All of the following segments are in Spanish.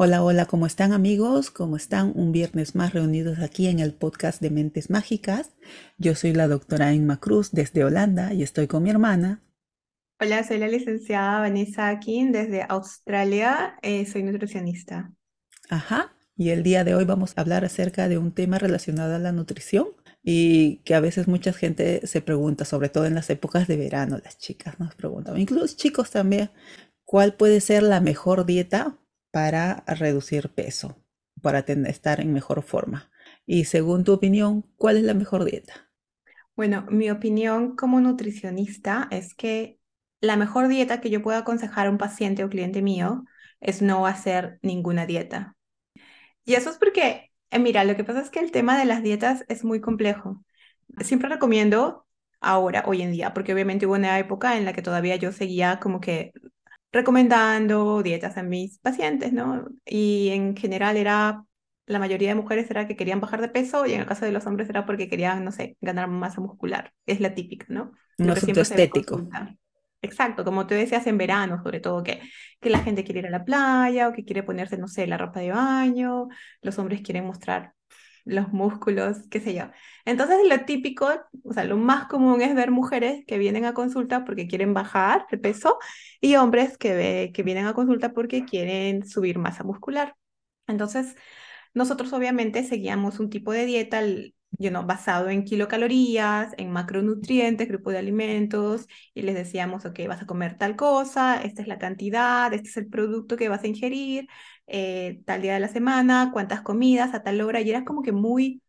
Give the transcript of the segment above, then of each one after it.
Hola, hola, ¿cómo están amigos? ¿Cómo están? Un viernes más reunidos aquí en el podcast de Mentes Mágicas. Yo soy la doctora Emma Cruz desde Holanda y estoy con mi hermana. Hola, soy la licenciada Vanessa Akin desde Australia. Eh, soy nutricionista. Ajá, y el día de hoy vamos a hablar acerca de un tema relacionado a la nutrición y que a veces mucha gente se pregunta, sobre todo en las épocas de verano, las chicas nos preguntan, incluso chicos también, ¿cuál puede ser la mejor dieta para reducir peso, para estar en mejor forma. Y según tu opinión, ¿cuál es la mejor dieta? Bueno, mi opinión como nutricionista es que la mejor dieta que yo puedo aconsejar a un paciente o cliente mío es no hacer ninguna dieta. Y eso es porque, eh, mira, lo que pasa es que el tema de las dietas es muy complejo. Siempre recomiendo ahora, hoy en día, porque obviamente hubo una época en la que todavía yo seguía como que recomendando dietas a mis pacientes, ¿no? Y en general era, la mayoría de mujeres era que querían bajar de peso y en el caso de los hombres era porque querían, no sé, ganar masa muscular. Es la típica, ¿no? Un asunto estético. Exacto, como te decías en verano, sobre todo que, que la gente quiere ir a la playa o que quiere ponerse, no sé, la ropa de baño, los hombres quieren mostrar los músculos, qué sé yo. Entonces, lo típico, o sea, lo más común es ver mujeres que vienen a consulta porque quieren bajar de peso y hombres que, que vienen a consulta porque quieren subir masa muscular. Entonces, nosotros obviamente seguíamos un tipo de dieta know, basado en kilocalorías, en macronutrientes, grupo de alimentos, y les decíamos, ok, vas a comer tal cosa, esta es la cantidad, este es el producto que vas a ingerir, eh, tal día de la semana, cuántas comidas, a tal hora, y era como que muy,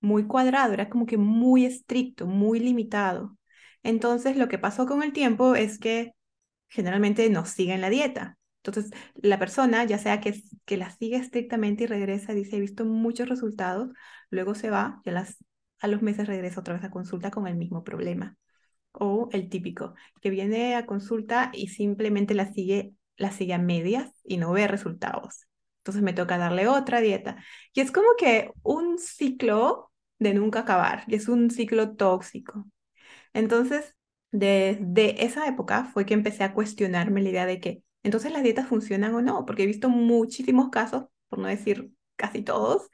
muy cuadrado, era como que muy estricto, muy limitado. Entonces, lo que pasó con el tiempo es que generalmente no siguen la dieta. Entonces, la persona, ya sea que, que la sigue estrictamente y regresa, dice, he visto muchos resultados, luego se va y a, las, a los meses regresa otra vez a consulta con el mismo problema. O el típico, que viene a consulta y simplemente la sigue la sigue a medias y no ve resultados. Entonces me toca darle otra dieta. Y es como que un ciclo de nunca acabar, y es un ciclo tóxico. Entonces, desde esa época fue que empecé a cuestionarme la idea de que entonces las dietas funcionan o no, porque he visto muchísimos casos, por no decir casi todos,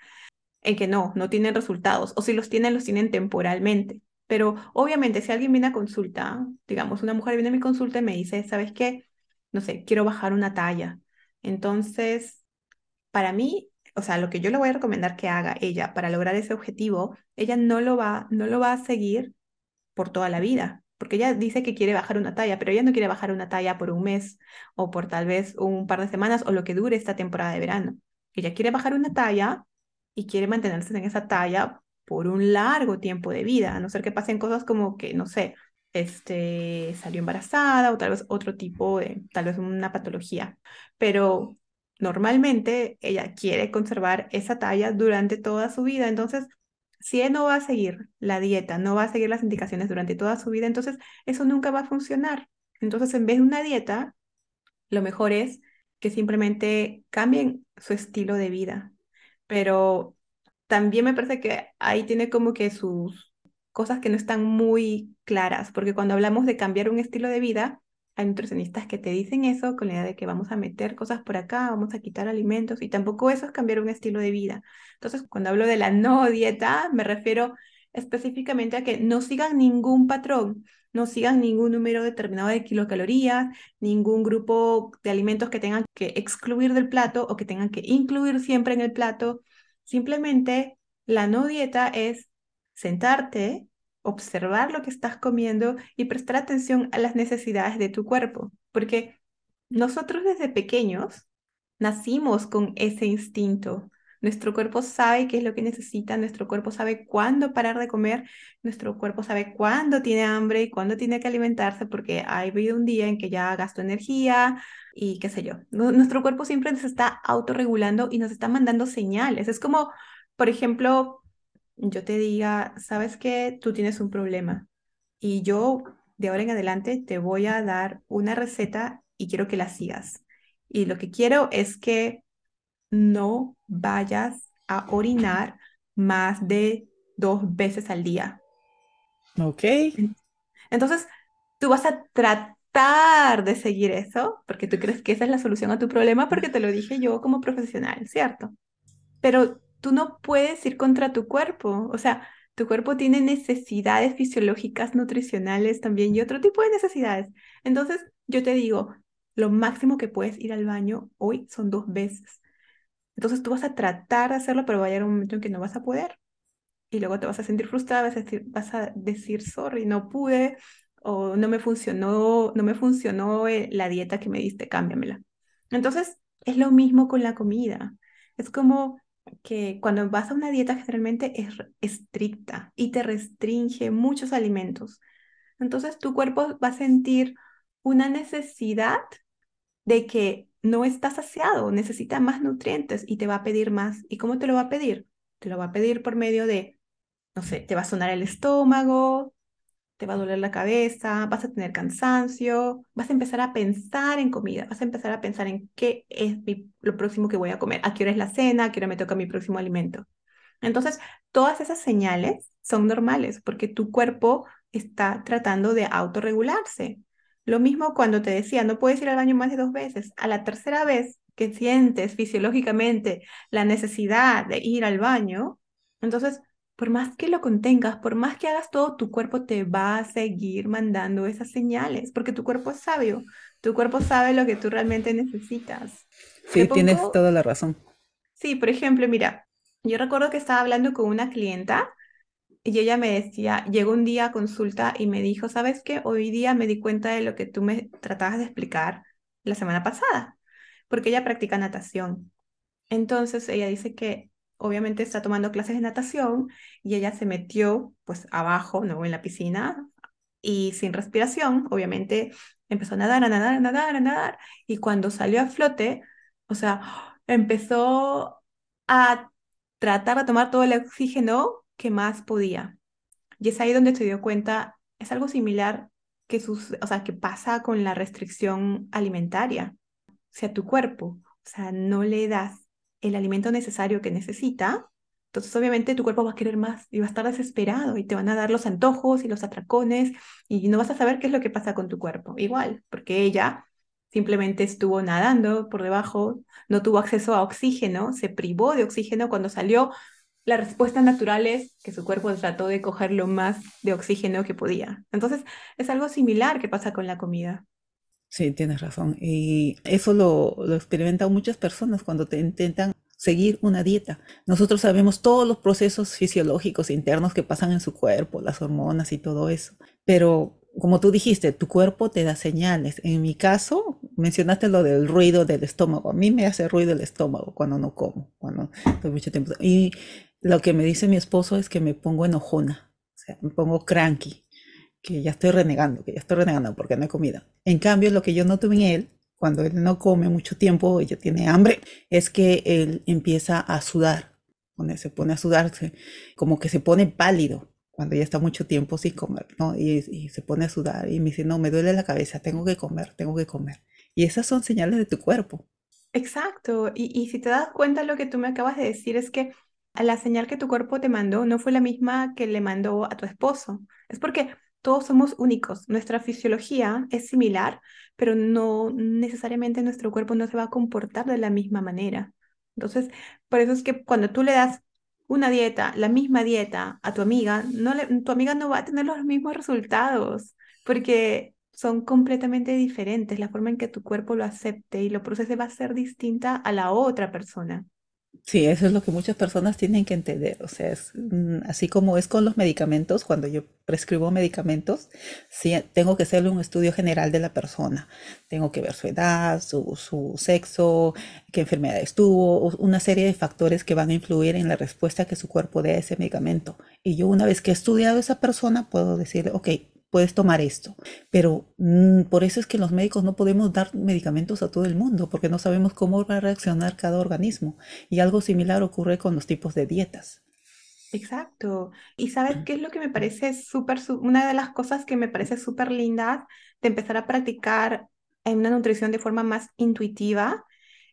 en que no, no tienen resultados, o si los tienen, los tienen temporalmente. Pero obviamente si alguien viene a consulta, digamos, una mujer viene a mi consulta y me dice, ¿sabes qué? No sé, quiero bajar una talla. Entonces, para mí, o sea, lo que yo le voy a recomendar que haga ella para lograr ese objetivo, ella no lo va, no lo va a seguir por toda la vida, porque ella dice que quiere bajar una talla, pero ella no quiere bajar una talla por un mes o por tal vez un par de semanas o lo que dure esta temporada de verano. Ella quiere bajar una talla y quiere mantenerse en esa talla por un largo tiempo de vida, a no ser que pasen cosas como que, no sé, este, salió embarazada o tal vez otro tipo de, tal vez una patología. Pero normalmente ella quiere conservar esa talla durante toda su vida. Entonces, si no va a seguir la dieta, no va a seguir las indicaciones durante toda su vida, entonces eso nunca va a funcionar. Entonces, en vez de una dieta, lo mejor es que simplemente cambien su estilo de vida. Pero también me parece que ahí tiene como que sus cosas que no están muy claras, porque cuando hablamos de cambiar un estilo de vida, hay nutricionistas que te dicen eso con la idea de que vamos a meter cosas por acá, vamos a quitar alimentos, y tampoco eso es cambiar un estilo de vida. Entonces, cuando hablo de la no dieta, me refiero específicamente a que no sigan ningún patrón, no sigan ningún número determinado de kilocalorías, ningún grupo de alimentos que tengan que excluir del plato o que tengan que incluir siempre en el plato. Simplemente la no dieta es sentarte, observar lo que estás comiendo y prestar atención a las necesidades de tu cuerpo, porque nosotros desde pequeños nacimos con ese instinto. Nuestro cuerpo sabe qué es lo que necesita, nuestro cuerpo sabe cuándo parar de comer, nuestro cuerpo sabe cuándo tiene hambre y cuándo tiene que alimentarse porque ha habido un día en que ya gastó energía y qué sé yo. Nuestro cuerpo siempre nos está autorregulando y nos está mandando señales. Es como, por ejemplo, yo te diga, sabes que tú tienes un problema y yo de ahora en adelante te voy a dar una receta y quiero que la sigas. Y lo que quiero es que no vayas a orinar más de dos veces al día. Ok. Entonces, tú vas a tratar tratar de seguir eso, porque tú crees que esa es la solución a tu problema, porque te lo dije yo como profesional, ¿cierto? Pero tú no puedes ir contra tu cuerpo, o sea, tu cuerpo tiene necesidades fisiológicas, nutricionales también y otro tipo de necesidades. Entonces, yo te digo, lo máximo que puedes ir al baño hoy son dos veces. Entonces tú vas a tratar de hacerlo, pero va a llegar un momento en que no vas a poder. Y luego te vas a sentir frustrada, vas a decir, vas a decir sorry, no pude, o no me funcionó, no me funcionó eh, la dieta que me diste, cámbiamela. Entonces, es lo mismo con la comida. Es como que cuando vas a una dieta generalmente es estricta y te restringe muchos alimentos. Entonces tu cuerpo va a sentir una necesidad de que no está saciado, necesita más nutrientes y te va a pedir más. ¿Y cómo te lo va a pedir? Te lo va a pedir por medio de, no sé, te va a sonar el estómago, te va a doler la cabeza, vas a tener cansancio, vas a empezar a pensar en comida, vas a empezar a pensar en qué es lo próximo que voy a comer, a qué hora es la cena, a qué hora me toca mi próximo alimento. Entonces, todas esas señales son normales porque tu cuerpo está tratando de autorregularse. Lo mismo cuando te decía, no puedes ir al baño más de dos veces. A la tercera vez que sientes fisiológicamente la necesidad de ir al baño, entonces, por más que lo contengas, por más que hagas todo, tu cuerpo te va a seguir mandando esas señales, porque tu cuerpo es sabio, tu cuerpo sabe lo que tú realmente necesitas. Sí, tienes toda la razón. Sí, por ejemplo, mira, yo recuerdo que estaba hablando con una clienta y ella me decía, llegó un día a consulta y me dijo, ¿sabes qué? Hoy día me di cuenta de lo que tú me tratabas de explicar la semana pasada, porque ella practica natación. Entonces ella dice que obviamente está tomando clases de natación y ella se metió pues abajo, ¿no? En la piscina y sin respiración, obviamente empezó a nadar, a nadar, a nadar, a nadar y cuando salió a flote, o sea, empezó a tratar de tomar todo el oxígeno que más podía. Y es ahí donde se dio cuenta, es algo similar que, sus, o sea, que pasa con la restricción alimentaria. O sea, tu cuerpo, o sea, no le das el alimento necesario que necesita, entonces obviamente tu cuerpo va a querer más y va a estar desesperado y te van a dar los antojos y los atracones y no vas a saber qué es lo que pasa con tu cuerpo. Igual, porque ella simplemente estuvo nadando por debajo, no tuvo acceso a oxígeno, se privó de oxígeno cuando salió la respuesta natural es que su cuerpo trató de coger lo más de oxígeno que podía. Entonces, es algo similar que pasa con la comida. Sí, tienes razón. Y eso lo, lo experimentan muchas personas cuando te intentan seguir una dieta. Nosotros sabemos todos los procesos fisiológicos internos que pasan en su cuerpo, las hormonas y todo eso. Pero como tú dijiste, tu cuerpo te da señales. En mi caso, mencionaste lo del ruido del estómago. A mí me hace ruido el estómago cuando no como, cuando mucho tiempo. Y lo que me dice mi esposo es que me pongo enojona, o sea, me pongo cranky, que ya estoy renegando, que ya estoy renegando porque no he comido. En cambio, lo que yo noto en él, cuando él no come mucho tiempo, ella tiene hambre, es que él empieza a sudar, cuando se pone a sudarse, como que se pone pálido cuando ya está mucho tiempo sin comer, ¿no? Y, se pone a sudar y me dice, no, me duele la cabeza, tengo que comer, tengo que comer. Y esas son señales de tu cuerpo. Exacto. Y, y si te das cuenta, lo que tú me acabas de decir es que la señal que tu cuerpo te mandó no fue la misma que le mandó a tu esposo. Es porque todos somos únicos. Nuestra fisiología es similar, pero no necesariamente nuestro cuerpo no se va a comportar de la misma manera. Entonces, por eso es que cuando tú le das una dieta, la misma dieta a tu amiga, tu amiga no va a tener los mismos resultados, porque son completamente diferentes. La forma en que tu cuerpo lo acepte y lo procese va a ser distinta a la otra persona. Sí, eso es lo que muchas personas tienen que entender. O sea, es, mm, así como es con los medicamentos, cuando yo prescribo medicamentos, sí, tengo que hacerle un estudio general de la persona. Tengo que ver su edad, su, su sexo, qué enfermedades tuvo, una serie de factores que van a influir en la respuesta que su cuerpo dé a ese medicamento. Y yo una vez que he estudiado a esa persona, puedo decirle, ok, puedes tomar esto. Pero mm, por eso es que los médicos no podemos dar medicamentos a todo el mundo, porque no sabemos cómo va a reaccionar cada organismo. Y algo similar ocurre con los tipos de dietas. Exacto. Y sabes qué es lo que me parece súper, una de las cosas que me parece súper linda de empezar a practicar en una nutrición de forma más intuitiva,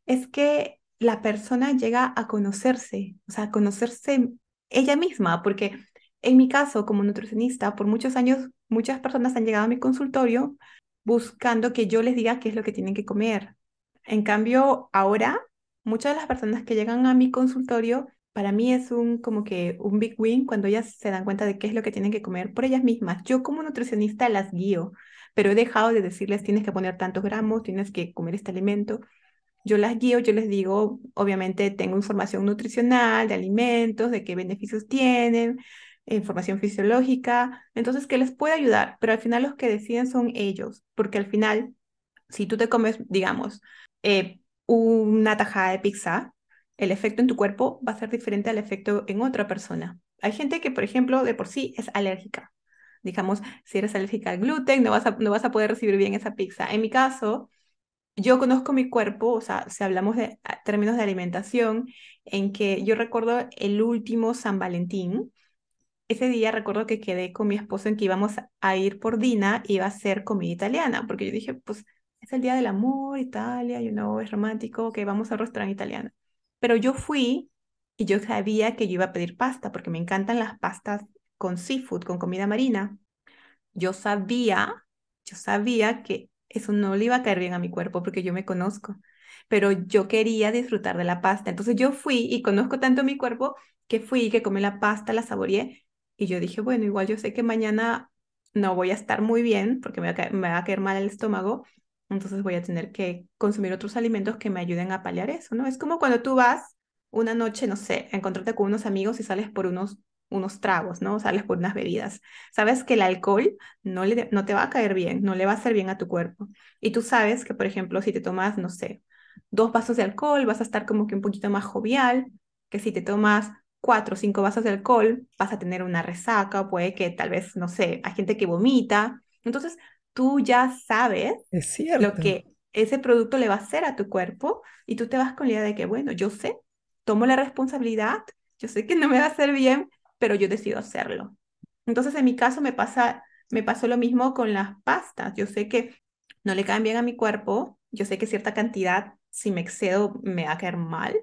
es que la persona llega a conocerse, o sea, a conocerse ella misma, porque en mi caso, como nutricionista, por muchos años, muchas personas han llegado a mi consultorio buscando que yo les diga qué es lo que tienen que comer. En cambio, ahora, muchas de las personas que llegan a mi consultorio, para mí es un como que un big win cuando ellas se dan cuenta de qué es lo que tienen que comer por ellas mismas. Yo como nutricionista las guío, pero he dejado de decirles tienes que poner tantos gramos, tienes que comer este alimento. Yo las guío, yo les digo, obviamente tengo información nutricional de alimentos, de qué beneficios tienen, información fisiológica, entonces que les puede ayudar, pero al final los que deciden son ellos, porque al final, si tú te comes, digamos, eh, una tajada de pizza, el efecto en tu cuerpo va a ser diferente al efecto en otra persona. Hay gente que, por ejemplo, de por sí es alérgica. Digamos, si eres alérgica al gluten, no vas a, no vas a poder recibir bien esa pizza. En mi caso, yo conozco mi cuerpo, o sea, si hablamos de términos de alimentación, en que yo recuerdo el último San Valentín, ese día recuerdo que quedé con mi esposo en que íbamos a ir por Dina, iba a ser comida italiana, porque yo dije, pues es el día del amor, Italia, you know, es romántico, que vamos al restaurante italiano. Pero yo fui y yo sabía que yo iba a pedir pasta, porque me encantan las pastas con seafood, con comida marina. Yo sabía, yo sabía que eso no le iba a caer bien a mi cuerpo, porque yo me conozco pero yo quería disfrutar de la pasta. Entonces yo fui y conozco tanto mi cuerpo que fui, que comí la pasta, la saboreé y yo dije, bueno, igual yo sé que mañana no voy a estar muy bien porque me va a caer, mal el estómago, entonces voy a tener que consumir otros alimentos que me ayuden a paliar eso, ¿no? Es como cuando tú vas una noche, no sé, a encontrarte con unos amigos y sales por unos, unos tragos, ¿no? Sales por unas bebidas. Sabes que el alcohol no, le, no te va a caer bien, no le va a hacer bien a tu cuerpo. Y tú sabes que, por ejemplo, si te tomas, no sé, dos vasos de alcohol, vas a estar como que un poquito más jovial, que si te tomas cuatro o cinco vasos de alcohol, vas a tener una resaca, puede que tal vez, no sé, hay gente que vomita. Entonces, tú ya sabes es lo que ese producto le va a hacer a tu cuerpo y tú te vas con la idea de que, bueno, yo sé, tomo la responsabilidad, yo sé que no me va a hacer bien, pero yo decido hacerlo. Entonces, en mi caso me pasa, me pasó lo mismo con las pastas. Yo sé que no le caen bien a mi cuerpo, yo sé que cierta cantidad, si me excedo, me va a caer mal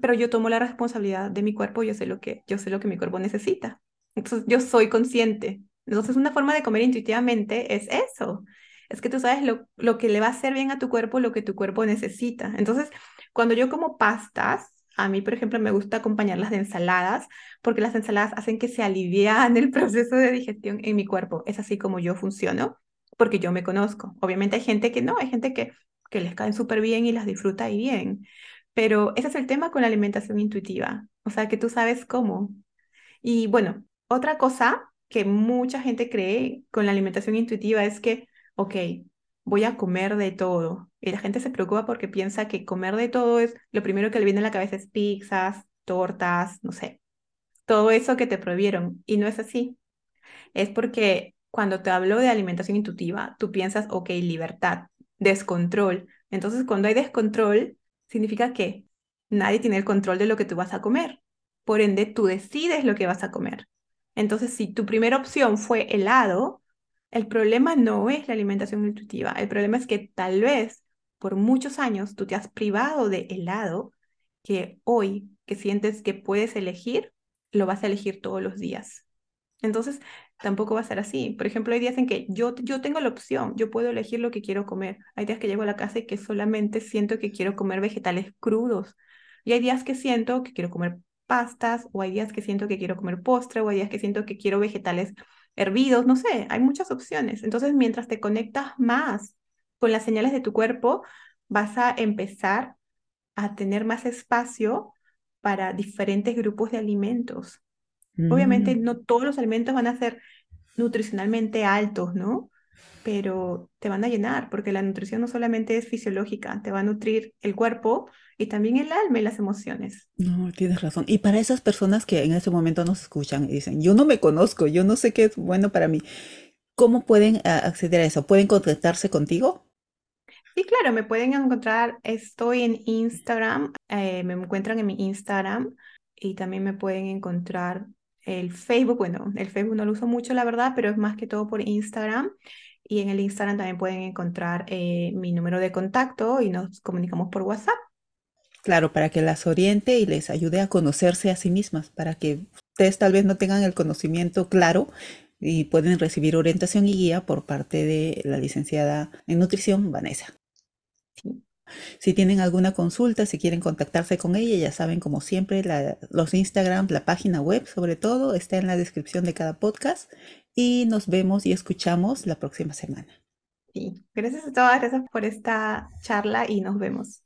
pero yo tomo la responsabilidad de mi cuerpo, yo sé lo que, yo sé lo que mi cuerpo necesita. Entonces, yo soy consciente. Entonces, una forma de comer intuitivamente es eso. Es que tú sabes lo, lo que le va a hacer bien a tu cuerpo, lo que tu cuerpo necesita. Entonces, cuando yo como pastas, a mí, por ejemplo, me gusta acompañarlas de ensaladas, porque las ensaladas hacen que se alivian el proceso de digestión en mi cuerpo. Es así como yo funciono, porque yo me conozco. Obviamente hay gente que no, hay gente que, que les caen súper bien y las disfruta y bien. Pero ese es el tema con la alimentación intuitiva, o sea, que tú sabes cómo. Y bueno, otra cosa que mucha gente cree con la alimentación intuitiva es que, ok, voy a comer de todo. Y la gente se preocupa porque piensa que comer de todo es lo primero que le viene a la cabeza es pizzas, tortas, no sé, todo eso que te prohibieron. Y no es así. Es porque cuando te hablo de alimentación intuitiva, tú piensas, ok, libertad, descontrol. Entonces, cuando hay descontrol, significa que nadie tiene el control de lo que tú vas a comer. Por ende, tú decides lo que vas a comer. Entonces, si tu primera opción fue helado, el problema no es la alimentación intuitiva. El problema es que tal vez por muchos años tú te has privado de helado que hoy que sientes que puedes elegir, lo vas a elegir todos los días. Entonces, tampoco va a ser así. Por ejemplo, hay días en que yo, yo tengo la opción, yo puedo elegir lo que quiero comer. Hay días que llego a la casa y que solamente siento que quiero comer vegetales crudos. Y hay días que siento que quiero comer pastas, o hay días que siento que quiero comer postre, o hay días que siento que quiero vegetales hervidos, no sé, hay muchas opciones. Entonces, mientras te conectas más con las señales de tu cuerpo, vas a empezar a tener más espacio para diferentes grupos de alimentos. Obviamente mm. no todos los alimentos van a ser nutricionalmente altos, ¿no? Pero te van a llenar, porque la nutrición no solamente es fisiológica, te va a nutrir el cuerpo y también el alma y las emociones. No, tienes razón. Y para esas personas que en ese momento nos escuchan y dicen, yo no me conozco, yo no sé qué es bueno para mí, ¿cómo pueden acceder a eso? ¿Pueden contactarse contigo? Sí, claro, me pueden encontrar, estoy en Instagram, eh, me encuentran en mi Instagram y también me pueden encontrar el Facebook, bueno, el Facebook no lo uso mucho, la verdad, pero es más que todo por Instagram. Y en el Instagram también pueden encontrar eh, mi número de contacto y nos comunicamos por WhatsApp. Claro, para que las oriente y les ayude a conocerse a sí mismas, para que ustedes tal vez no tengan el conocimiento claro y pueden recibir orientación y guía por parte de la licenciada en nutrición, Vanessa. Si tienen alguna consulta, si quieren contactarse con ella, ya saben, como siempre, los Instagram, la página web, sobre todo, está en la descripción de cada podcast. Y nos vemos y escuchamos la próxima semana. Sí, gracias a todas, gracias por esta charla y nos vemos.